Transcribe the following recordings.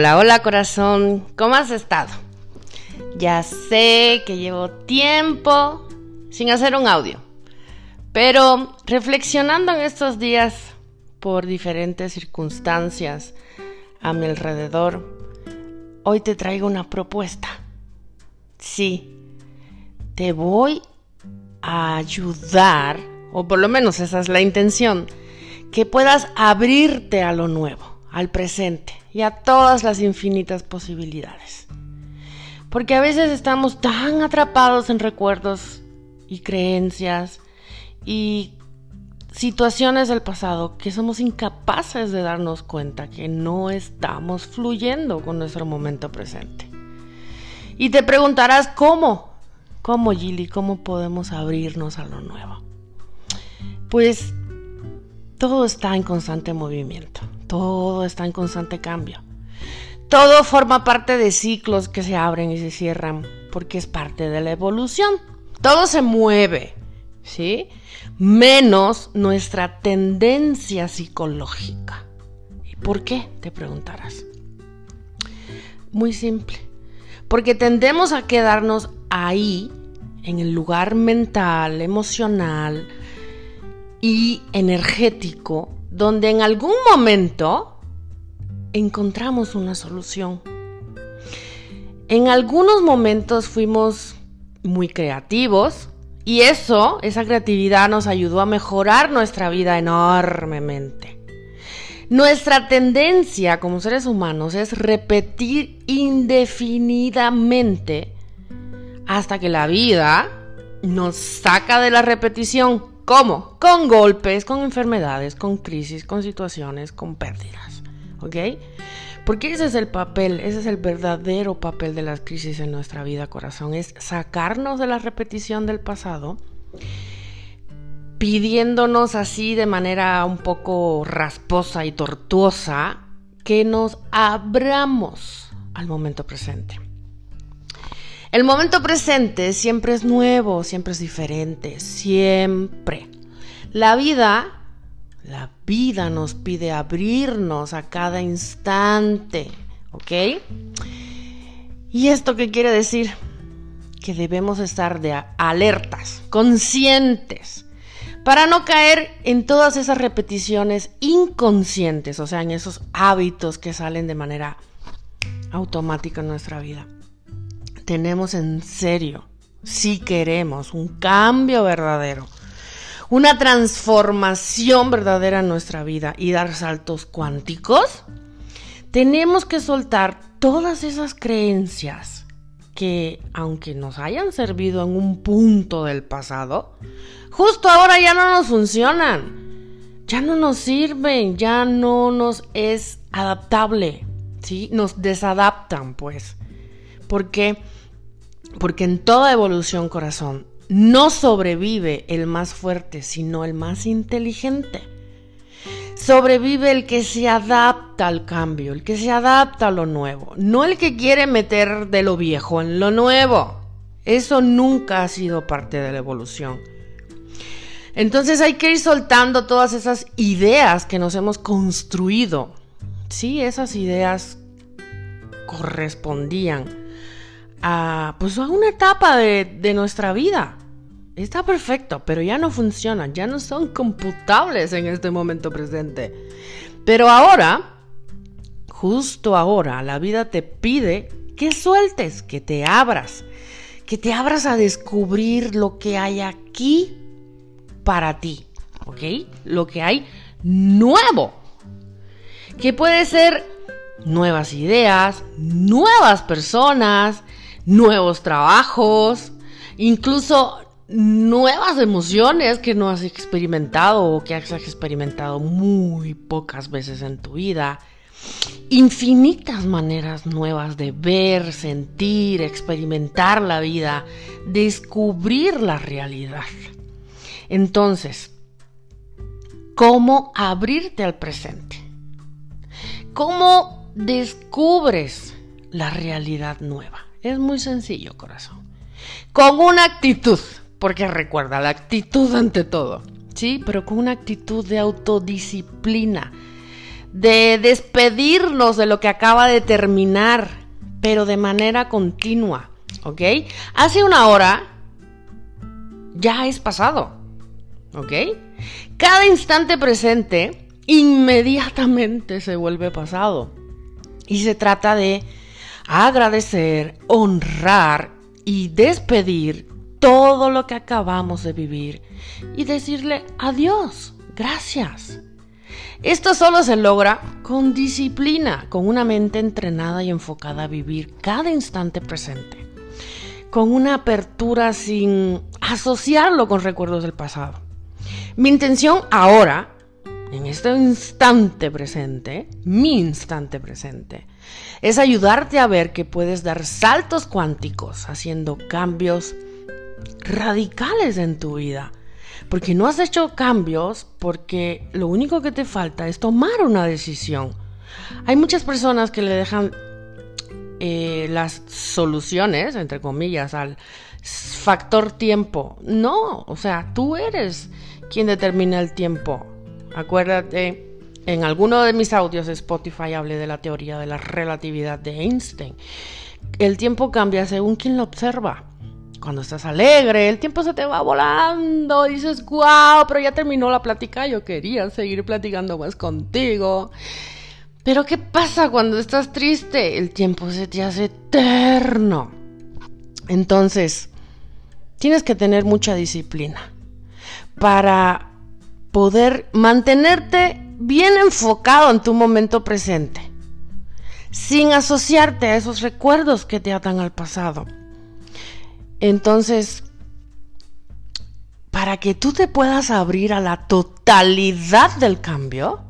Hola, hola corazón, ¿cómo has estado? Ya sé que llevo tiempo sin hacer un audio, pero reflexionando en estos días por diferentes circunstancias a mi alrededor, hoy te traigo una propuesta. Sí, te voy a ayudar, o por lo menos esa es la intención, que puedas abrirte a lo nuevo, al presente y a todas las infinitas posibilidades. Porque a veces estamos tan atrapados en recuerdos y creencias y situaciones del pasado que somos incapaces de darnos cuenta que no estamos fluyendo con nuestro momento presente. Y te preguntarás cómo, cómo Gilly, cómo podemos abrirnos a lo nuevo. Pues todo está en constante movimiento, todo está en constante cambio. Todo forma parte de ciclos que se abren y se cierran porque es parte de la evolución. Todo se mueve, ¿sí? Menos nuestra tendencia psicológica. ¿Y por qué? Te preguntarás. Muy simple. Porque tendemos a quedarnos ahí, en el lugar mental, emocional, y energético donde en algún momento encontramos una solución. En algunos momentos fuimos muy creativos y eso, esa creatividad nos ayudó a mejorar nuestra vida enormemente. Nuestra tendencia como seres humanos es repetir indefinidamente hasta que la vida nos saca de la repetición ¿Cómo? Con golpes, con enfermedades, con crisis, con situaciones, con pérdidas. ¿Ok? Porque ese es el papel, ese es el verdadero papel de las crisis en nuestra vida, corazón. Es sacarnos de la repetición del pasado, pidiéndonos así de manera un poco rasposa y tortuosa que nos abramos al momento presente. El momento presente siempre es nuevo, siempre es diferente, siempre. La vida, la vida nos pide abrirnos a cada instante, ¿ok? ¿Y esto qué quiere decir? Que debemos estar de alertas, conscientes, para no caer en todas esas repeticiones inconscientes, o sea, en esos hábitos que salen de manera automática en nuestra vida tenemos en serio, si queremos un cambio verdadero, una transformación verdadera en nuestra vida y dar saltos cuánticos, tenemos que soltar todas esas creencias que, aunque nos hayan servido en un punto del pasado, justo ahora ya no nos funcionan, ya no nos sirven, ya no nos es adaptable, ¿sí? Nos desadaptan, pues. Porque porque en toda evolución, corazón, no sobrevive el más fuerte, sino el más inteligente. Sobrevive el que se adapta al cambio, el que se adapta a lo nuevo, no el que quiere meter de lo viejo en lo nuevo. Eso nunca ha sido parte de la evolución. Entonces hay que ir soltando todas esas ideas que nos hemos construido. Sí, esas ideas correspondían pues a una etapa de, nuestra vida. Está perfecto, pero ya no funcionan, ya no son computables en este momento presente. Pero ahora, justo ahora, la vida te pide que sueltes, que te abras, que te abras a descubrir lo que hay aquí para ti, ¿ok? Lo que hay nuevo, que puede ser nuevas ideas, nuevas personas, nuevos trabajos, incluso nuevas emociones que no has experimentado o que has experimentado muy pocas veces en tu vida. Infinitas maneras nuevas de ver, sentir, experimentar la vida, descubrir la realidad. Entonces, ¿cómo abrirte al presente? ¿Cómo descubres la realidad nueva? Es muy sencillo, corazón. Con una actitud, porque recuerda, la actitud ante todo, ¿sí? Pero con una actitud de autodisciplina, de despedirnos de lo que acaba de terminar, pero de manera continua, ¿ok? Hace una hora ya es pasado, ¿ok? Cada instante presente inmediatamente se vuelve pasado. Y se trata de agradecer, honrar y despedir todo lo que acabamos de vivir y decirle adiós, gracias. Esto solo se logra con disciplina, con una mente entrenada y enfocada a vivir cada instante presente, con una apertura sin asociarlo con recuerdos del pasado. Mi intención ahora, en este instante presente, mi instante presente, es ayudarte a ver que puedes dar saltos cuánticos haciendo cambios radicales en tu vida porque no has hecho cambios porque lo único que te falta es tomar una decisión. Hay muchas personas que le dejan eh, las soluciones, entre comillas, al factor tiempo. No, o sea, tú eres quien determina el tiempo. Acuérdate, en alguno de mis audios de Spotify hablé de la teoría de la relatividad de Einstein. El tiempo cambia según quien lo observa. Cuando estás alegre, el tiempo se te va volando, dices, wow, pero ya terminó la plática, yo quería seguir platicando más contigo. Pero ¿qué pasa cuando estás triste? El tiempo se te hace eterno. Entonces, tienes que tener mucha disciplina para poder mantenerte bien enfocado en tu momento presente, sin asociarte a esos recuerdos que te atan al pasado. Entonces, para que tú te puedas abrir a la totalidad del cambio,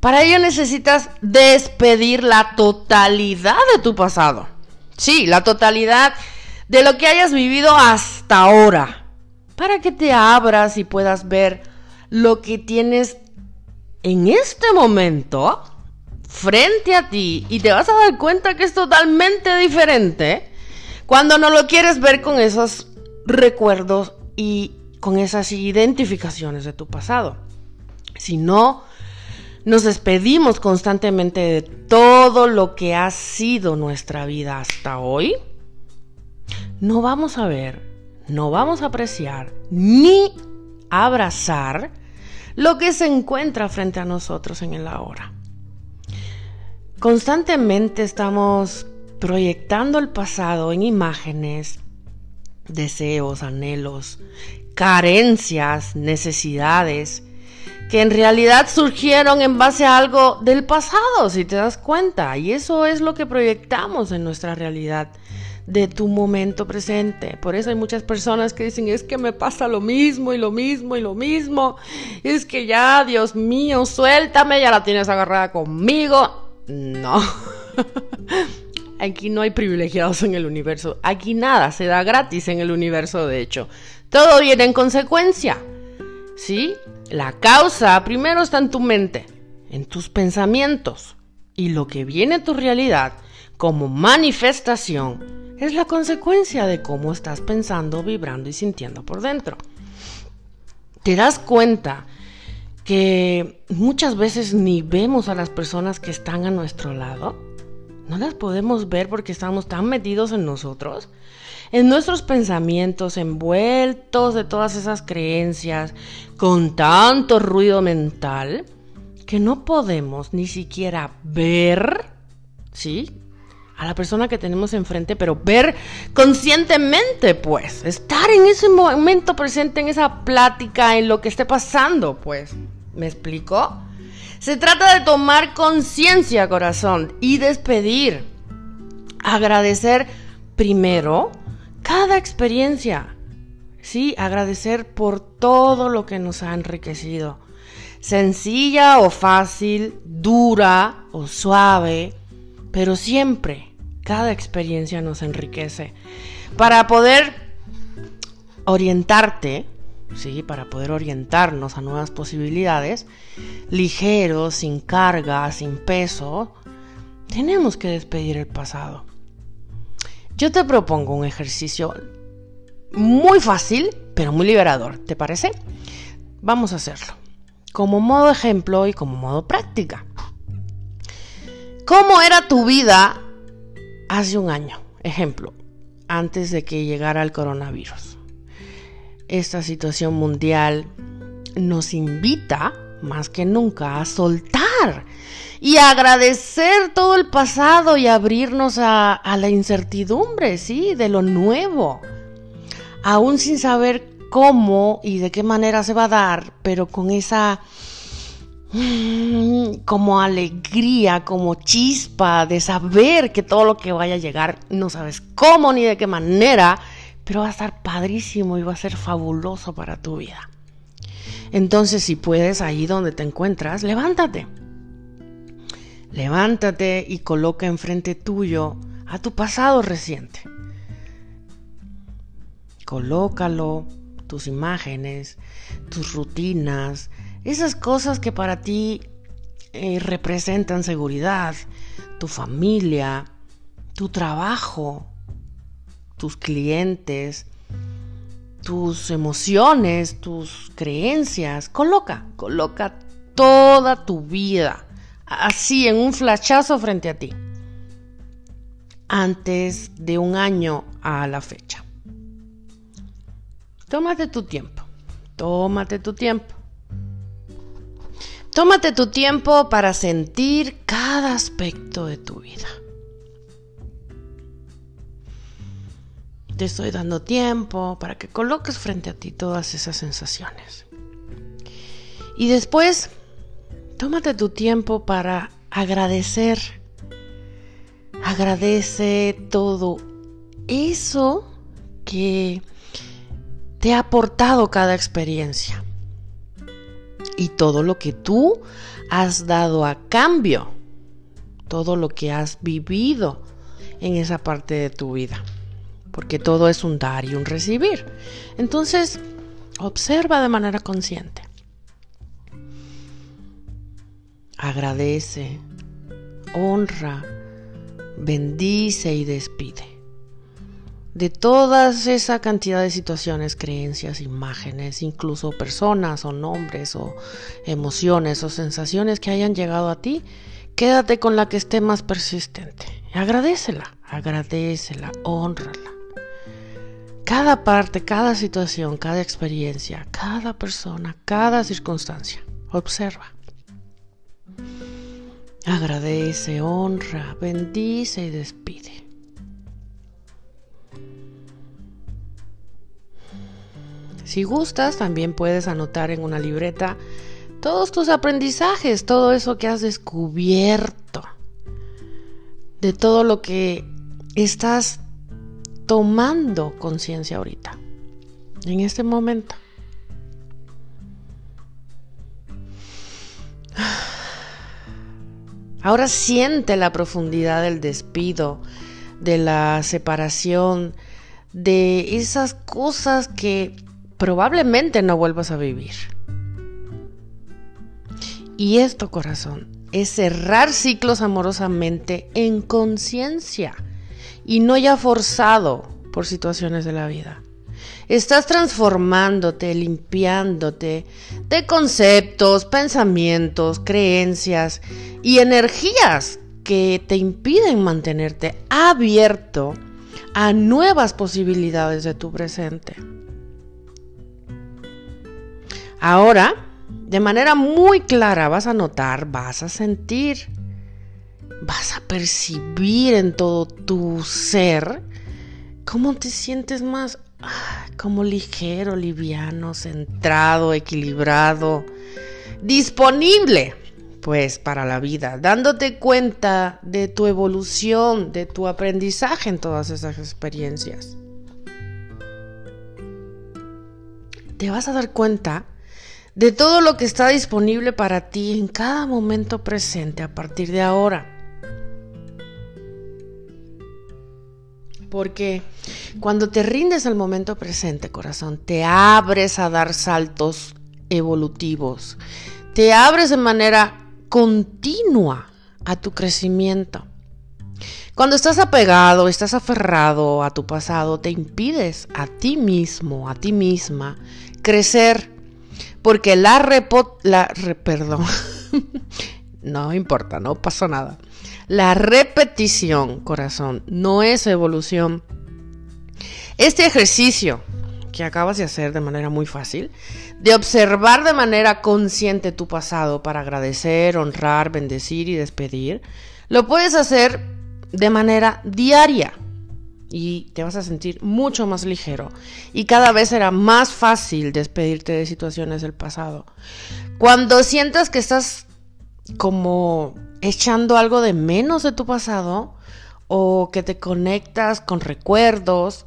para ello necesitas despedir la totalidad de tu pasado. Sí, la totalidad de lo que hayas vivido hasta ahora. Para que te abras y puedas ver lo que tienes en este momento frente a ti y te vas a dar cuenta que es totalmente diferente cuando no lo quieres ver con esos recuerdos y con esas identificaciones de tu pasado. Si no, nos despedimos constantemente de todo lo que ha sido nuestra vida hasta hoy, no vamos a ver, no vamos a apreciar ni abrazar lo que se encuentra frente a nosotros en el ahora. Constantemente estamos proyectando el pasado en imágenes, deseos, anhelos, carencias, necesidades, que en realidad surgieron en base a algo del pasado, si te das cuenta. Y eso es lo que proyectamos en nuestra realidad de tu momento presente. Por eso hay muchas personas que dicen, es que me pasa lo mismo y lo mismo y lo mismo. Es que ya, Dios mío, suéltame, ya la tienes agarrada conmigo. No. Aquí no hay privilegiados en el universo. Aquí nada se da gratis en el universo, de hecho. Todo viene en consecuencia. ¿Sí? La causa primero está en tu mente, en tus pensamientos. Y lo que viene a tu realidad como manifestación es la consecuencia de cómo estás pensando, vibrando y sintiendo por dentro. ¿Te das cuenta que muchas veces ni vemos a las personas que están a nuestro lado? no las podemos ver porque estamos tan metidos en nosotros, en nuestros pensamientos, envueltos de todas esas creencias, con tanto ruido mental, que no podemos ni siquiera ver, ¿sí? A la persona que tenemos enfrente, pero ver conscientemente, pues, estar en ese momento presente, en esa plática, en lo que esté pasando, pues. ¿Me explico? Se trata de tomar conciencia, corazón, y despedir. Agradecer primero cada experiencia. Sí, agradecer por todo lo que nos ha enriquecido. Sencilla o fácil, dura o suave, pero siempre cada experiencia nos enriquece. Para poder orientarte, ¿sí? para poder orientarnos a nuevas posibilidades, ligeros, sin carga, sin peso, tenemos que despedir el pasado. Yo te propongo un ejercicio muy fácil, pero muy liberador, ¿te parece? Vamos a hacerlo. Como modo ejemplo y como modo práctica. ¿Cómo era tu vida hace un año? Ejemplo, antes de que llegara el coronavirus. Esta situación mundial nos invita más que nunca a soltar y agradecer todo el pasado y abrirnos a, la incertidumbre, ¿sí? De lo nuevo. Aún sin saber cómo y de qué manera se va a dar, pero con esa como alegría, como chispa de saber que todo lo que vaya a llegar, no sabes cómo ni de qué manera, pero va a estar padrísimo y va a ser fabuloso para tu vida. Entonces, si puedes, ahí donde te encuentras, levántate. Levántate y coloca enfrente tuyo a tu pasado reciente. Colócalo, tus imágenes, tus rutinas, esas cosas que para ti eh, representan seguridad, tu familia, tu trabajo, tus clientes, tus emociones, tus creencias. Coloca, coloca toda tu vida así en un flachazo frente a ti. Antes de un año a la fecha. Tómate tu tiempo. Tómate tu tiempo. Tómate tu tiempo para sentir cada aspecto de tu vida. Te estoy dando tiempo para que coloques frente a ti todas esas sensaciones. Y después, tómate tu tiempo para agradecer. Agradece todo eso que te ha aportado cada experiencia y todo lo que tú has dado a cambio, todo lo que has vivido en esa parte de tu vida porque todo es un dar y un recibir. Entonces, observa de manera consciente. Agradece, honra, bendice y despide. De todas esa cantidad de situaciones, creencias, imágenes, incluso personas o nombres o emociones o sensaciones que hayan llegado a ti, quédate con la que esté más persistente. Agradecela, agradecela, honrala. Cada parte, cada situación, cada experiencia, cada persona, cada circunstancia. Observa. Agradece, honra, bendice y despide. Si gustas, también puedes anotar en una libreta todos tus aprendizajes, todo eso que has descubierto, de todo lo que estás tomando conciencia ahorita, en este momento. Ahora siente la profundidad del despido, de la separación, de esas cosas que probablemente no vuelvas a vivir. Y esto, corazón, es cerrar ciclos amorosamente en conciencia y no ya forzado por situaciones de la vida. Estás transformándote, limpiándote de conceptos, pensamientos, creencias y energías que te impiden mantenerte abierto a nuevas posibilidades de tu presente. Ahora, de manera muy clara, vas a notar, vas a sentir vas a percibir en todo tu ser cómo te sientes más ah, como ligero, liviano, centrado, equilibrado, disponible pues para la vida, dándote cuenta de tu evolución, de tu aprendizaje en todas esas experiencias. Te vas a dar cuenta de todo lo que está disponible para ti en cada momento presente a partir de ahora. Porque cuando te rindes al momento presente, corazón, te abres a dar saltos evolutivos. Te abres de manera continua a tu crecimiento. Cuando estás apegado, estás aferrado a tu pasado, te impides a ti mismo, a ti misma, crecer. Porque la, repo, la perdón, No importa, no pasó nada. La repetición, corazón, no es evolución. Este ejercicio que acabas de hacer de manera muy fácil, de observar de manera consciente tu pasado para agradecer, honrar, bendecir y despedir, lo puedes hacer de manera diaria y te vas a sentir mucho más ligero y cada vez será más fácil despedirte de situaciones del pasado. Cuando sientas que estás como echando algo de menos de tu pasado o que te conectas con recuerdos,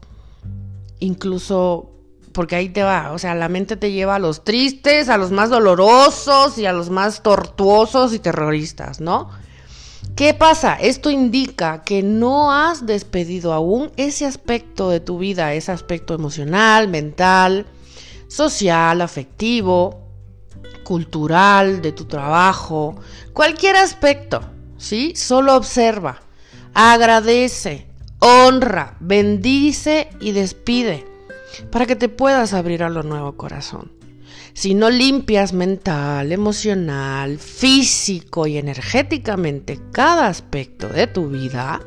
incluso porque ahí te va, o sea, la mente te lleva a los tristes, a los más dolorosos y a los más tortuosos y terroristas, ¿no? ¿Qué pasa? Esto indica que no has despedido aún ese aspecto de tu vida, ese aspecto emocional, mental, social, afectivo, cultural, de tu trabajo, cualquier aspecto, ¿sí? Solo observa, agradece, honra, bendice y despide para que te puedas abrir a lo nuevo corazón. Si no limpias mental, emocional, físico y energéticamente cada aspecto de tu vida,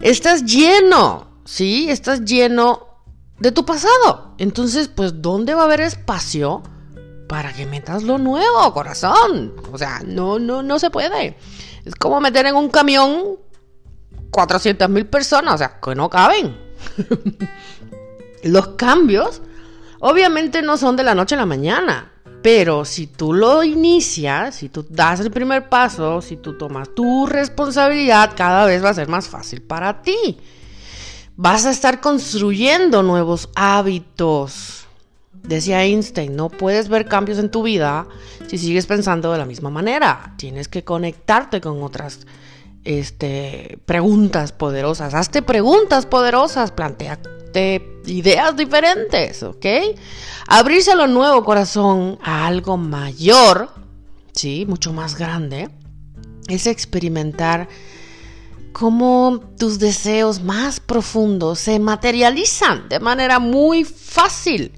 estás lleno, ¿sí? Estás lleno de tu pasado. Entonces, pues, ¿dónde va a haber espacio para que metas lo nuevo, corazón? O sea, no, no, no se puede. Es como meter en un camión 400 mil personas, o sea, que no caben. Los cambios obviamente no son de la noche a la mañana, pero si tú lo inicias, si tú das el primer paso, si tú tomas tu responsabilidad, cada vez va a ser más fácil para ti. Vas a estar construyendo nuevos hábitos. Decía Einstein, no puedes ver cambios en tu vida si sigues pensando de la misma manera. Tienes que conectarte con otras este, preguntas poderosas. Hazte preguntas poderosas, plantea ideas diferentes, ¿ok? Abrirse a lo nuevo, corazón, a algo mayor, ¿sí? Mucho más grande, es experimentar cómo tus deseos más profundos se materializan de manera muy fácil,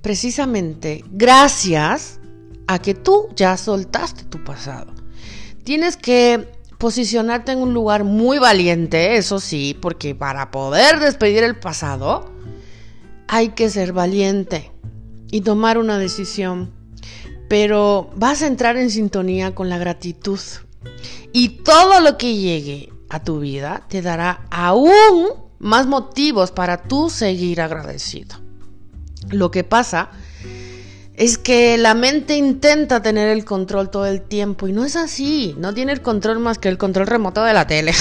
precisamente gracias a que tú ya soltaste tu pasado. Tienes que posicionarte en un lugar muy valiente, eso sí, porque para poder despedir el pasado hay que ser valiente y tomar una decisión. Pero vas a entrar en sintonía con la gratitud y todo lo que llegue a tu vida te dará aún más motivos para tú seguir agradecido. Lo que pasa es que la mente intenta tener el control todo el tiempo y no es así. No tiene el control más que el control remoto de la tele.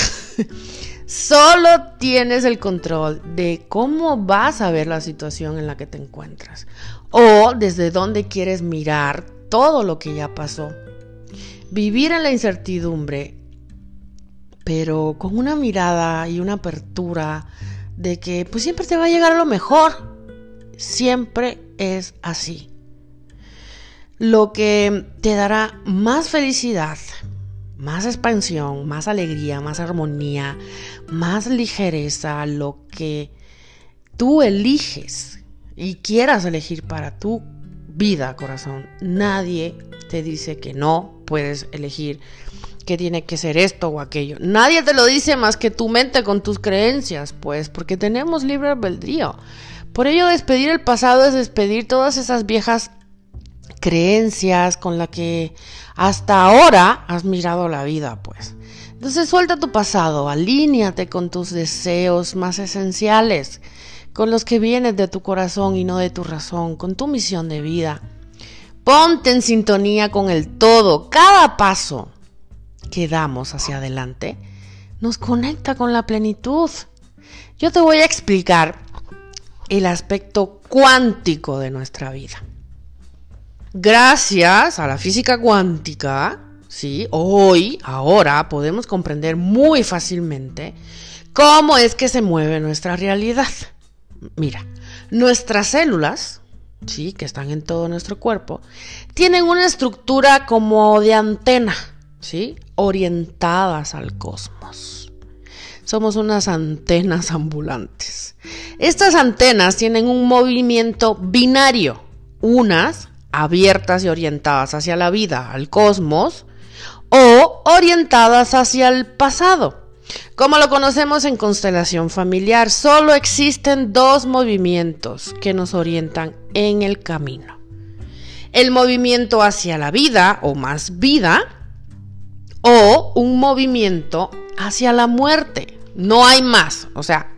Solo tienes el control de cómo vas a ver la situación en la que te encuentras o desde dónde quieres mirar todo lo que ya pasó. Vivir en la incertidumbre, pero con una mirada y una apertura de que pues siempre te va a llegar lo mejor. Siempre es así lo que te dará más felicidad, más expansión, más alegría, más armonía, más ligereza, lo que tú eliges y quieras elegir para tu vida, corazón. Nadie te dice que no puedes elegir que tiene que ser esto o aquello. Nadie te lo dice más que tu mente con tus creencias, pues, porque tenemos libre albedrío. Por ello, despedir el pasado es despedir todas esas viejas creencias con la que hasta ahora has mirado la vida, pues. Entonces suelta tu pasado, alíñate con tus deseos más esenciales, con los que vienen de tu corazón y no de tu razón, con tu misión de vida. Ponte en sintonía con el todo. Cada paso que damos hacia adelante nos conecta con la plenitud. Yo te voy a explicar el aspecto cuántico de nuestra vida. Gracias a la física cuántica, ¿sí? hoy, ahora, podemos comprender muy fácilmente cómo es que se mueve nuestra realidad. Mira, nuestras células, ¿sí? que están en todo nuestro cuerpo, tienen una estructura como de antena, ¿sí? orientadas al cosmos. Somos unas antenas ambulantes. Estas antenas tienen un movimiento binario, unas abiertas y orientadas hacia la vida, al cosmos, o orientadas hacia el pasado. Como lo conocemos en constelación familiar, solo existen dos movimientos que nos orientan en el camino. El movimiento hacia la vida o más vida o un movimiento hacia la muerte. No hay más. O sea,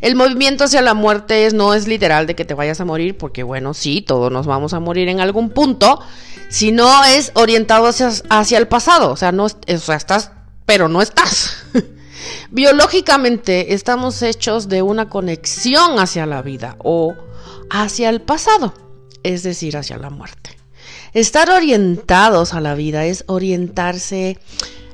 el movimiento hacia la muerte no es literal de que te vayas a morir, porque bueno, sí, todos nos vamos a morir en algún punto, sino es orientado hacia, hacia el pasado. O sea, no, o sea, estás, pero no estás. Biológicamente estamos hechos de una conexión hacia la vida o hacia el pasado, es decir, hacia la muerte. Estar orientados a la vida es orientarse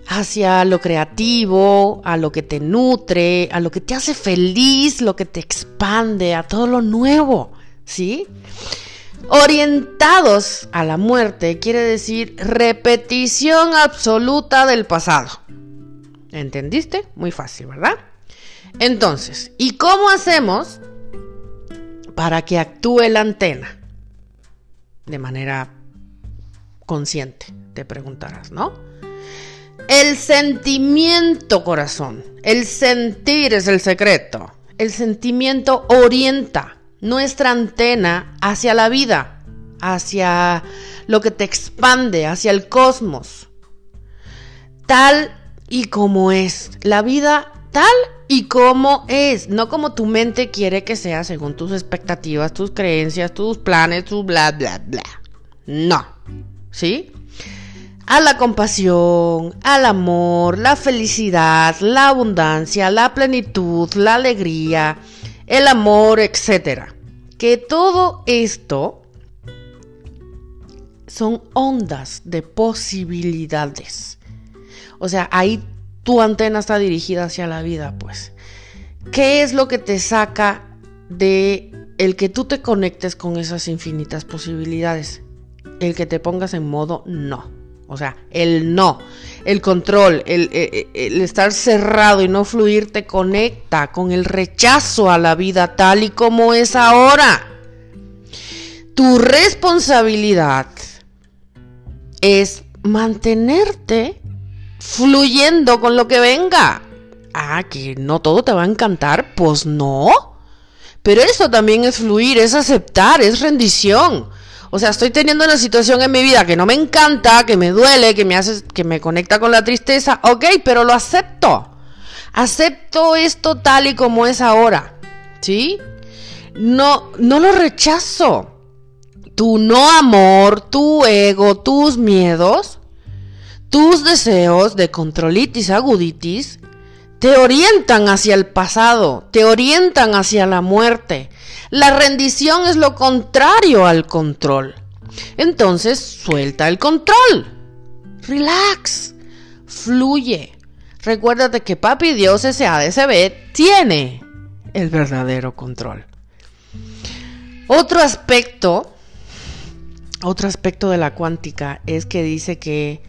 hacia lo creativo, a lo que te nutre, a lo que te hace feliz, lo que te expande, a todo lo nuevo, ¿sí? Orientados a la muerte quiere decir repetición absoluta del pasado. ¿Entendiste? Muy fácil, ¿verdad? Entonces, ¿y cómo hacemos para que actúe la antena? De manera consciente, te preguntarás, ¿no? El sentimiento, corazón. El sentir es el secreto. El sentimiento orienta nuestra antena hacia la vida, hacia lo que te expande, hacia el cosmos. Tal y como es. La vida tal y como es, no como tu mente quiere que sea según tus expectativas, tus creencias, tus planes, tu bla, bla, bla. No. ¿Sí? A la compasión, al amor, la felicidad, la abundancia, la plenitud, la alegría, el amor, etc. Que todo esto son ondas de posibilidades. O sea, ahí tu antena está dirigida hacia la vida, pues. ¿Qué es lo que te saca de el que tú te conectes con esas infinitas posibilidades? El que te pongas en modo no. O sea, el no, el control, el, el, estar cerrado y no fluir te conecta con el rechazo a la vida tal y como es ahora. Tu responsabilidad es mantenerte fluyendo con lo que venga. Ah, que no todo te va a encantar, pues no. Pero eso también es fluir, es aceptar, es rendición. O sea, estoy teniendo una situación en mi vida que no me encanta, que me duele, que me hace, que me conecta con la tristeza. Ok, pero lo acepto. Acepto esto tal y como es ahora. ¿Sí? No, no lo rechazo. Tu no amor, tu ego, tus miedos tus deseos de controlitis aguditis te orientan hacia el pasado, te orientan hacia la muerte. La rendición es lo contrario al control. Entonces, suelta el control. Relax. Fluye. Recuérdate que Papi Dios SADCB tiene el verdadero control. Otro aspecto, otro aspecto de la cuántica es que dice que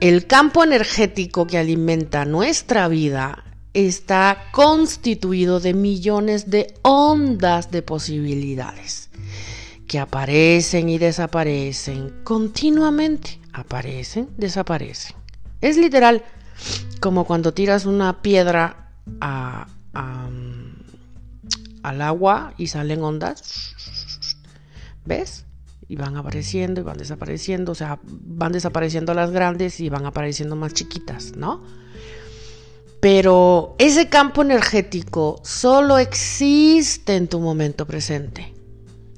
el campo energético que alimenta nuestra vida está constituido de millones de ondas de posibilidades que aparecen y desaparecen continuamente. Aparecen, desaparecen. Es literal como cuando tiras una piedra al agua y salen ondas. ¿Ves? Y van apareciendo y van desapareciendo, o sea, van desapareciendo las grandes y van apareciendo más chiquitas, ¿no? Pero ese campo energético solo existe en tu momento presente,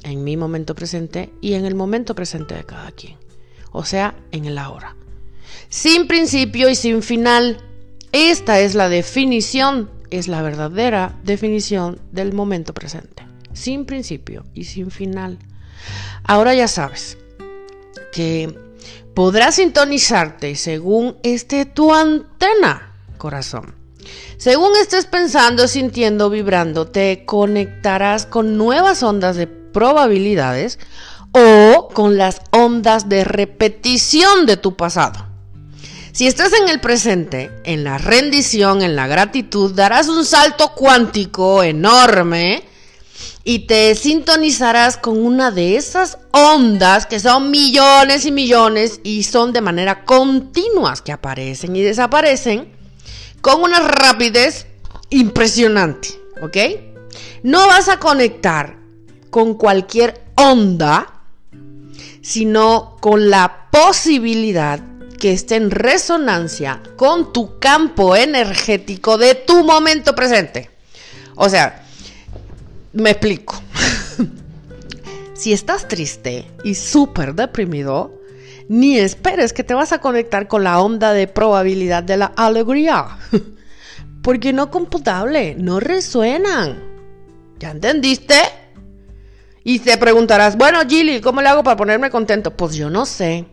en mi momento presente y en el momento presente de cada quien, o sea, en el ahora. Sin principio y sin final. Esta es la definición, es la verdadera definición del momento presente. Sin principio y sin final. Ahora ya sabes que podrás sintonizarte según esté tu antena, corazón. Según estés pensando, sintiendo, vibrando, te conectarás con nuevas ondas de probabilidades o con las ondas de repetición de tu pasado. Si estás en el presente, en la rendición, en la gratitud, darás un salto cuántico enorme y te sintonizarás con una de esas ondas que son millones y millones y son de manera continuas que aparecen y desaparecen con una rapidez impresionante, ¿ok? No vas a conectar con cualquier onda, sino con la posibilidad que esté en resonancia con tu campo energético de tu momento presente. O sea, me explico. si estás triste y súper deprimido, ni esperes que te vas a conectar con la onda de probabilidad de la alegría. Porque no computable, no resuenan. ¿Ya entendiste? Y te preguntarás, bueno, Gilly, ¿cómo le hago para ponerme contento? Pues yo no sé.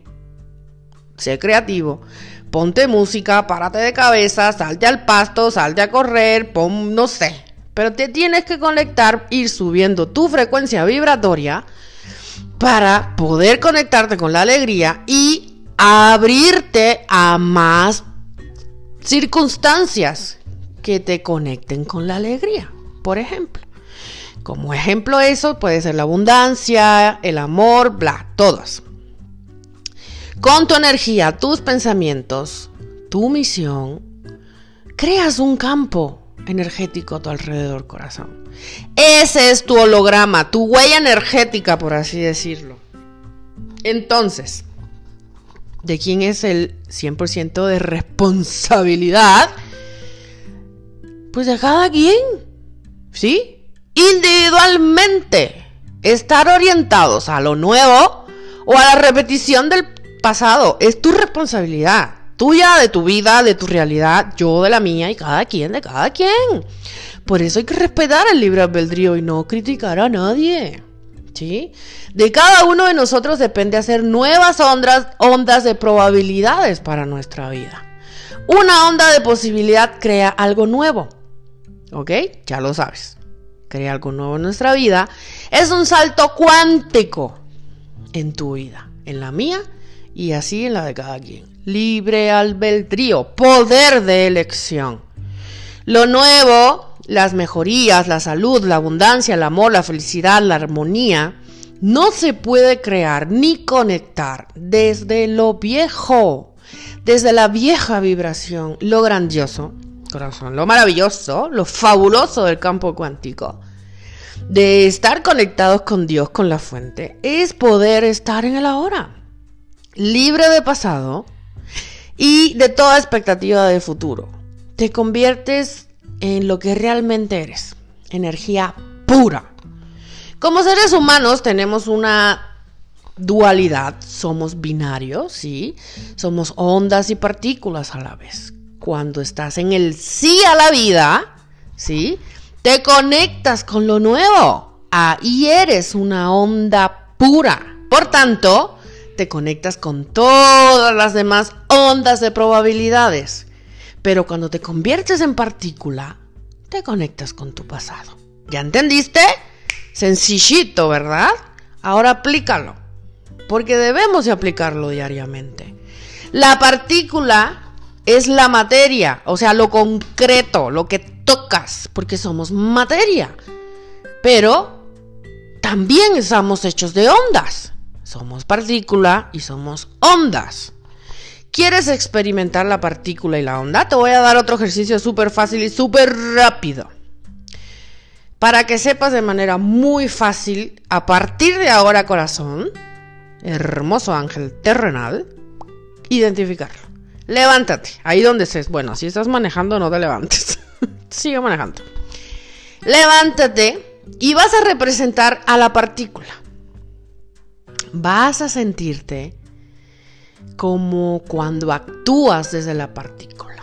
Sé creativo. Ponte música, párate de cabeza, salte al pasto, salte a correr, pon, no sé. Pero te tienes que conectar, ir subiendo tu frecuencia vibratoria para poder conectarte con la alegría y abrirte a más circunstancias que te conecten con la alegría. Por ejemplo, como ejemplo eso puede ser la abundancia, el amor, bla, todas. Con tu energía, tus pensamientos, tu misión, creas un campo energético a tu alrededor, corazón. Ese es tu holograma, tu huella energética, por así decirlo. Entonces, ¿de quién es el 100% de responsabilidad? Pues de cada quien, ¿sí? Individualmente. Estar orientados a lo nuevo o a la repetición del pasado es tu responsabilidad tuya, de tu vida, de tu realidad, yo de la mía y cada quien de cada quien. Por eso hay que respetar el libre albedrío y no criticar a nadie. ¿Sí? De cada uno de nosotros depende hacer nuevas ondas, ondas de probabilidades para nuestra vida. Una onda de posibilidad crea algo nuevo. ¿Ok? Ya lo sabes. Crea algo nuevo en nuestra vida. Es un salto cuántico en tu vida, en la mía y así en la de cada quien. Libre albedrío, poder de elección. Lo nuevo, las mejorías, la salud, la abundancia, el amor, la felicidad, la armonía, no se puede crear ni conectar desde lo viejo, desde la vieja vibración, lo grandioso, corazón, lo maravilloso, lo fabuloso del campo cuántico. De estar conectados con Dios, con la fuente, es poder estar en el ahora libre de pasado y de toda expectativa de futuro. Te conviertes en lo que realmente eres, energía pura. Como seres humanos tenemos una dualidad, somos binarios, ¿sí? Somos ondas y partículas a la vez. Cuando estás en el sí a la vida, ¿sí? Te conectas con lo nuevo. Ahí eres una onda pura. Por tanto, te conectas con todas las demás ondas de probabilidades. Pero cuando te conviertes en partícula, te conectas con tu pasado. ¿Ya entendiste? Sencillito, ¿verdad? Ahora aplícalo. Porque debemos de aplicarlo diariamente. La partícula es la materia, o sea, lo concreto, lo que tocas, porque somos materia. Pero también estamos hechos de ondas. Somos partícula y somos ondas. ¿Quieres experimentar la partícula y la onda? Te voy a dar otro ejercicio súper fácil y súper rápido. Para que sepas de manera muy fácil, a partir de ahora, corazón, hermoso ángel terrenal, identificarlo. Levántate, ahí donde estés. Bueno, si estás manejando, no te levantes. Sigue manejando. Levántate y vas a representar a la partícula vas a sentirte como cuando actúas desde la partícula.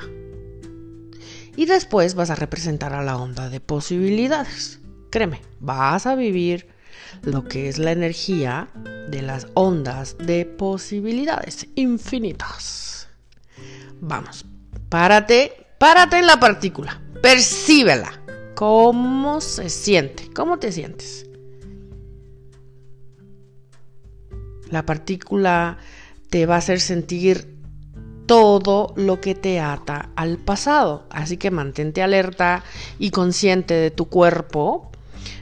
Y después vas a representar a la onda de posibilidades. Créeme, vas a vivir lo que es la energía de las ondas de posibilidades infinitas. Vamos, párate, párate en la partícula, percíbela. ¿Cómo se siente? ¿Cómo te sientes? La partícula te va a hacer sentir todo lo que te ata al pasado. Así que mantente alerta y consciente de tu cuerpo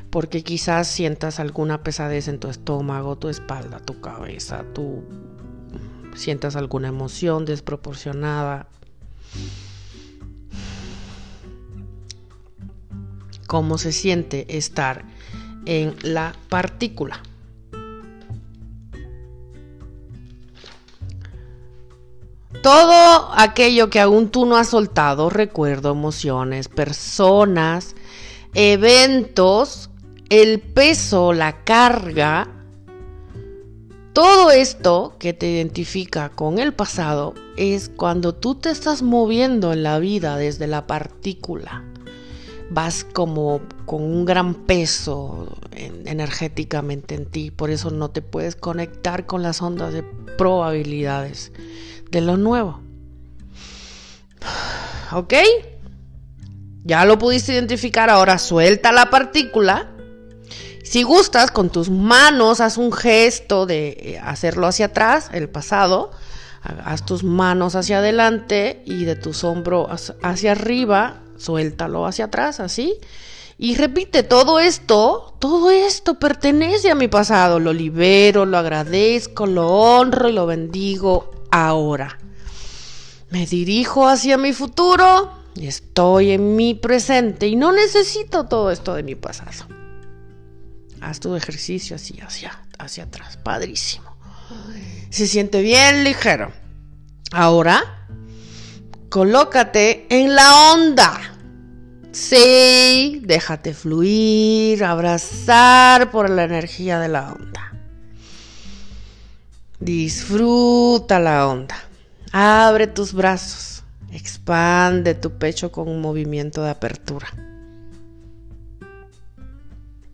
porque quizás sientas alguna pesadez en tu estómago, tu espalda, tu cabeza, tu sientas alguna emoción desproporcionada. ¿Cómo se siente estar en la partícula? Todo aquello que aún tú no has soltado, recuerdo, emociones, personas, eventos, el peso, la carga, todo esto que te identifica con el pasado es cuando tú te estás moviendo en la vida desde la partícula. Vas como con un gran peso energéticamente en ti, por eso no te puedes conectar con las ondas de probabilidades de lo nuevo. ¿Ok? Ya lo pudiste identificar, ahora suelta la partícula. Si gustas, con tus manos haz un gesto de eh, hacerlo hacia atrás, el pasado. Haz tus manos hacia adelante y de tus hombros hacia arriba, suéltalo hacia atrás, así. Y repite, todo esto, todo esto pertenece a mi pasado. Lo libero, lo agradezco, lo honro y lo bendigo ahora. Me dirijo hacia mi futuro estoy en mi presente y no necesito todo esto de mi pasado. Haz tu ejercicio así, hacia, hacia atrás. Padrísimo. Se siente bien ligero. Ahora, colócate en la onda. Sí, déjate fluir, abrazar por la energía de la onda. Disfruta la onda. Abre tus brazos. Expande tu pecho con un movimiento de apertura.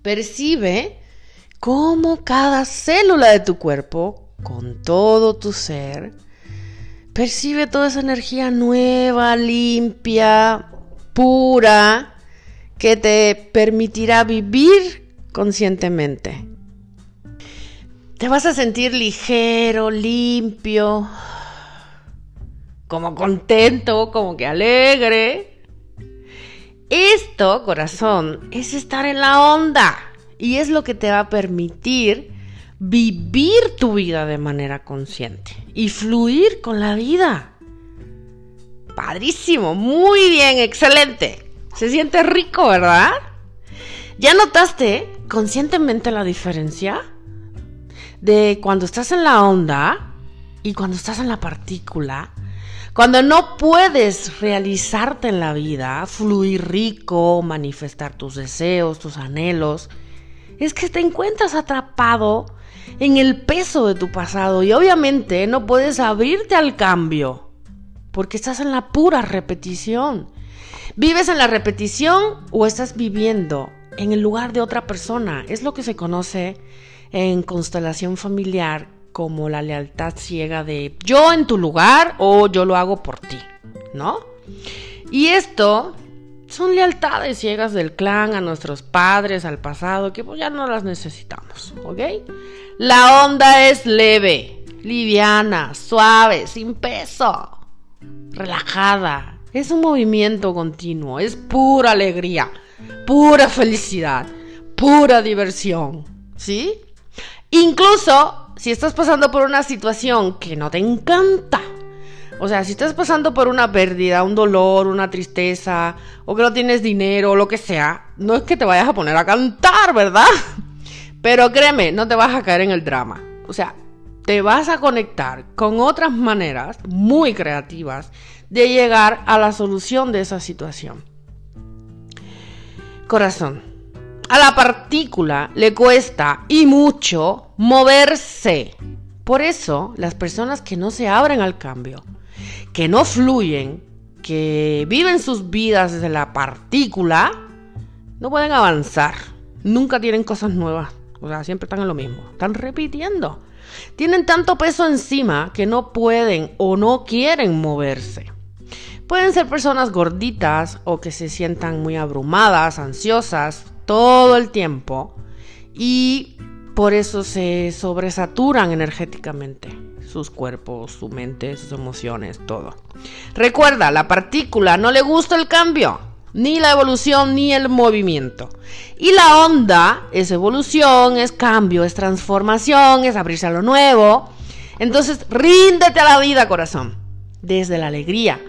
Percibe cómo cada célula de tu cuerpo, con todo tu ser, percibe toda esa energía nueva, limpia, pura, que te permitirá vivir conscientemente te vas a sentir ligero, limpio, como contento, como que alegre. Esto, corazón, es estar en la onda y es lo que te va a permitir vivir tu vida de manera consciente y fluir con la vida. Padrísimo, muy bien, excelente. Se siente rico, ¿verdad? ¿Ya notaste conscientemente la diferencia? De cuando estás en la onda y cuando estás en la partícula, cuando no puedes realizarte en la vida, fluir rico, manifestar tus deseos, tus anhelos, es que te encuentras atrapado en el peso de tu pasado y obviamente no puedes abrirte al cambio porque estás en la pura repetición. ¿Vives en la repetición o estás viviendo en el lugar de otra persona? Es lo que se conoce en constelación familiar como la lealtad ciega de yo en tu lugar o yo lo hago por ti, ¿no? Y esto son lealtades ciegas del clan a nuestros padres, al pasado, que pues ya no las necesitamos, ¿ok? La onda es leve, liviana, suave, sin peso, relajada. Es un movimiento continuo, es pura alegría, pura felicidad, pura diversión, ¿sí? Incluso si estás pasando por una situación que no te encanta. O sea, si estás pasando por una pérdida, un dolor, una tristeza, o que no tienes dinero, o lo que sea, no es que te vayas a poner a cantar, ¿verdad? Pero créeme, no te vas a caer en el drama. O sea, te vas a conectar con otras maneras muy creativas de llegar a la solución de esa situación. Corazón, a la partícula le cuesta y mucho moverse. Por eso las personas que no se abren al cambio, que no fluyen, que viven sus vidas desde la partícula, no pueden avanzar. Nunca tienen cosas nuevas. O sea, siempre están en lo mismo. Están repitiendo. Tienen tanto peso encima que no pueden o no quieren moverse. Pueden ser personas gorditas o que se sientan muy abrumadas, ansiosas, todo el tiempo y por eso se sobresaturan energéticamente sus cuerpos, su mente, sus emociones, todo. Recuerda, la partícula no le gusta el cambio, ni la evolución ni el movimiento. Y la onda es evolución, es cambio, es transformación, es abrirse a lo nuevo. Entonces, ríndete a la vida, corazón, desde la alegría.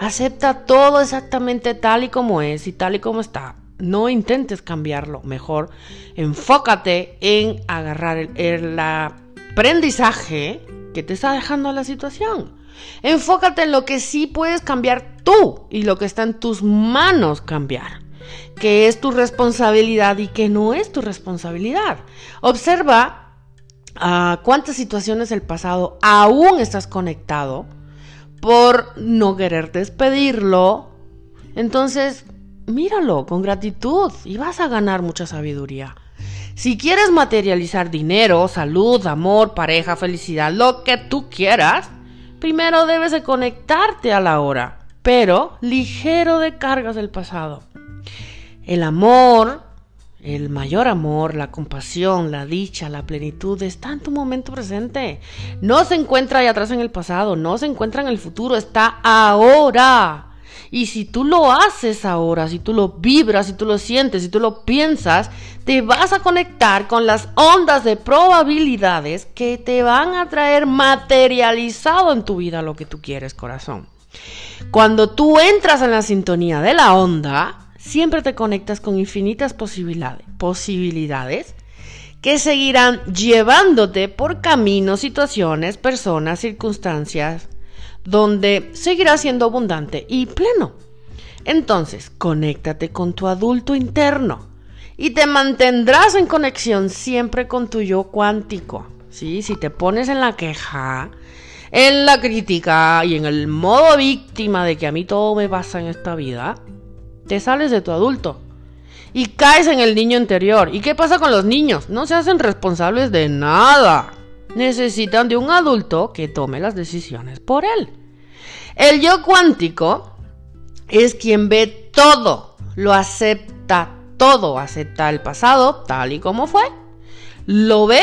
Acepta todo exactamente tal y como es y tal y como está. No intentes cambiarlo, mejor enfócate en agarrar el, aprendizaje que te está dejando la situación. Enfócate en lo que sí puedes cambiar tú y lo que está en tus manos cambiar, que es tu responsabilidad y que no es tu responsabilidad. Observa a ah, cuántas situaciones del pasado aún estás conectado por no querer despedirlo. Entonces, míralo con gratitud y vas a ganar mucha sabiduría. Si quieres materializar dinero, salud, amor, pareja, felicidad, lo que tú quieras, primero debes de conectarte a la hora, pero ligero de cargas del pasado. El amor, el mayor amor, la compasión, la dicha, la plenitud está en tu momento presente. No se encuentra ahí atrás en el pasado, no se encuentra en el futuro, está ahora. Y si tú lo haces ahora, si tú lo vibras, si tú lo sientes, si tú lo piensas, te vas a conectar con las ondas de probabilidades que te van a traer materializado en tu vida lo que tú quieres, corazón. Cuando tú entras en la sintonía de la onda, siempre te conectas con infinitas posibilidades, posibilidades que seguirán llevándote por caminos, situaciones, personas, circunstancias, donde seguirás siendo abundante y pleno. Entonces, conéctate con tu adulto interno y te mantendrás en conexión siempre con tu yo cuántico. ¿sí? Si te pones en la queja, en la crítica y en el modo víctima de que a mí todo me pasa en esta vida, te sales de tu adulto y caes en el niño interior. ¿Y qué pasa con los niños? No se hacen responsables de nada necesitan de un adulto que tome las decisiones por él. El yo cuántico es quien ve todo, lo acepta todo, acepta el pasado tal y como fue, lo ve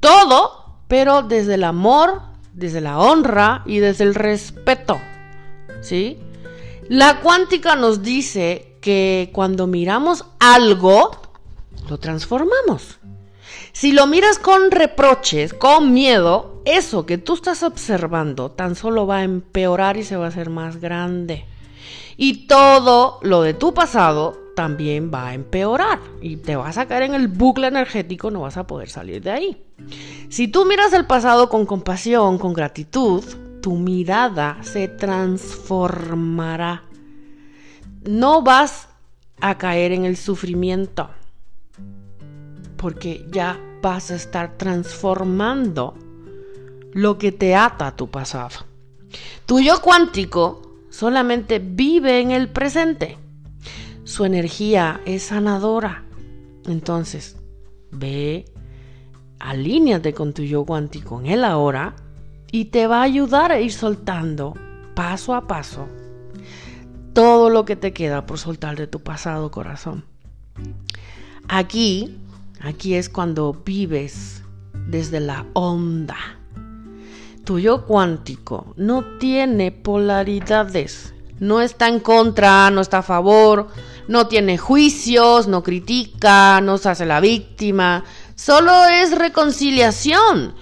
todo, pero desde el amor, desde la honra y desde el respeto. ¿Sí? La cuántica nos dice que cuando miramos algo, lo transformamos. Si lo miras con reproches, con miedo, eso que tú estás observando tan solo va a empeorar y se va a hacer más grande. Y todo lo de tu pasado también va a empeorar y te vas a caer en el bucle energético, no vas a poder salir de ahí. Si tú miras el pasado con compasión, con gratitud, tu mirada se transformará. No vas a caer en el sufrimiento porque ya vas a estar transformando lo que te ata a tu pasado. Tu yo cuántico solamente vive en el presente. Su energía es sanadora. Entonces, ve, alíñate con tu yo cuántico en el ahora y te va a ayudar a ir soltando paso a paso todo lo que te queda por soltar de tu pasado corazón. Aquí Aquí es cuando vives desde la onda. Tu yo cuántico no tiene polaridades. No está en contra, no está a favor, no tiene juicios, no critica, no se hace la víctima. Solo es reconciliación.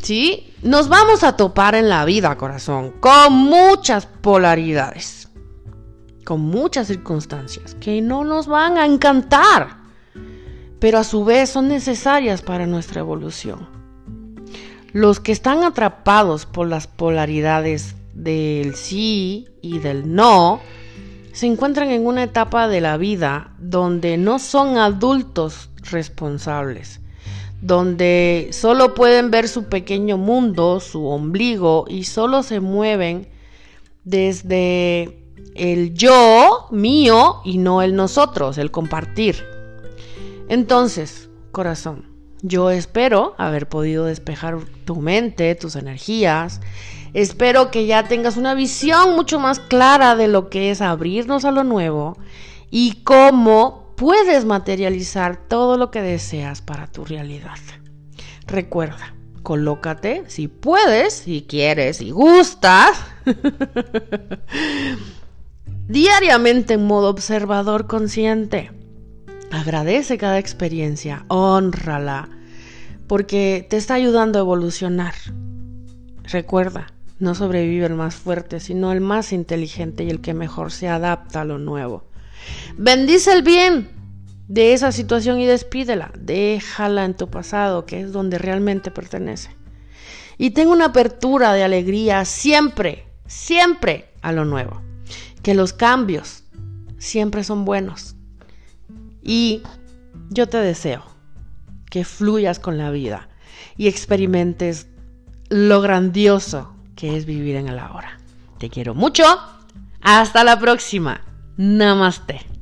¿Sí? Nos vamos a topar en la vida, corazón, con muchas polaridades, con muchas circunstancias que no nos van a encantar pero a su vez son necesarias para nuestra evolución. Los que están atrapados por las polaridades del sí y del no, se encuentran en una etapa de la vida donde no son adultos responsables, donde solo pueden ver su pequeño mundo, su ombligo, y solo se mueven desde el yo mío y no el nosotros, el compartir. Entonces, corazón, yo espero haber podido despejar tu mente, tus energías. Espero que ya tengas una visión mucho más clara de lo que es abrirnos a lo nuevo y cómo puedes materializar todo lo que deseas para tu realidad. Recuerda, colócate si puedes, si quieres, si gustas. diariamente en modo observador consciente. Agradece cada experiencia, honrala, porque te está ayudando a evolucionar. Recuerda, no sobrevive el más fuerte, sino el más inteligente y el que mejor se adapta a lo nuevo. Bendice el bien de esa situación y despídela. Déjala en tu pasado, que es donde realmente pertenece. Y ten una apertura de alegría siempre, siempre a lo nuevo. Que los cambios siempre son buenos. Y yo te deseo que fluyas con la vida y experimentes lo grandioso que es vivir en el ahora. Te quiero mucho. Hasta la próxima. Namaste.